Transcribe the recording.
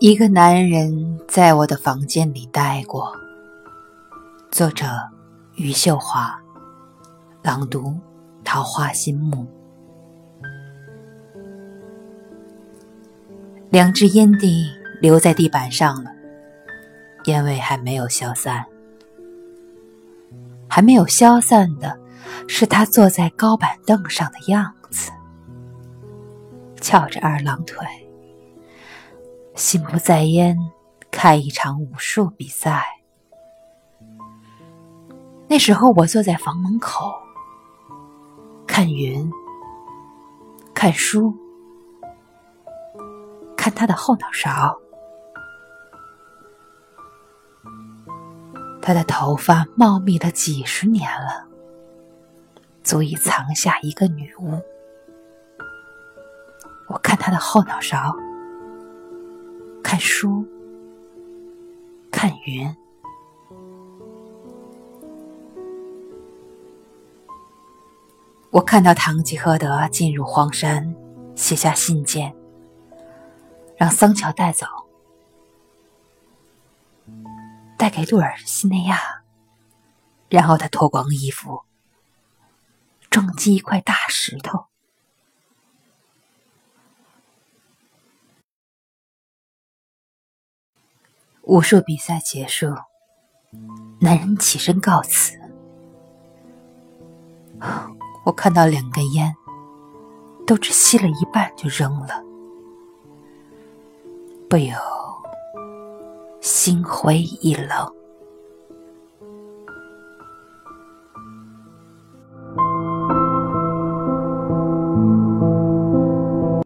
一个男人在我的房间里待过。作者：余秀华，朗读：桃花心木。两支烟蒂留在地板上了，烟味还没有消散。还没有消散的是他坐在高板凳上的样子，翘着二郎腿。心不在焉，看一场武术比赛。那时候我坐在房门口，看云，看书，看他的后脑勺。他的头发茂密了几十年了，足以藏下一个女巫。我看他的后脑勺。看书，看云。我看到堂吉诃德进入荒山，写下信件，让桑乔带走，带给路尔西内亚。然后他脱光衣服，撞击一块大石头。武术比赛结束，男人起身告辞。我看到两根烟，都只吸了一半就扔了，不由心灰意冷。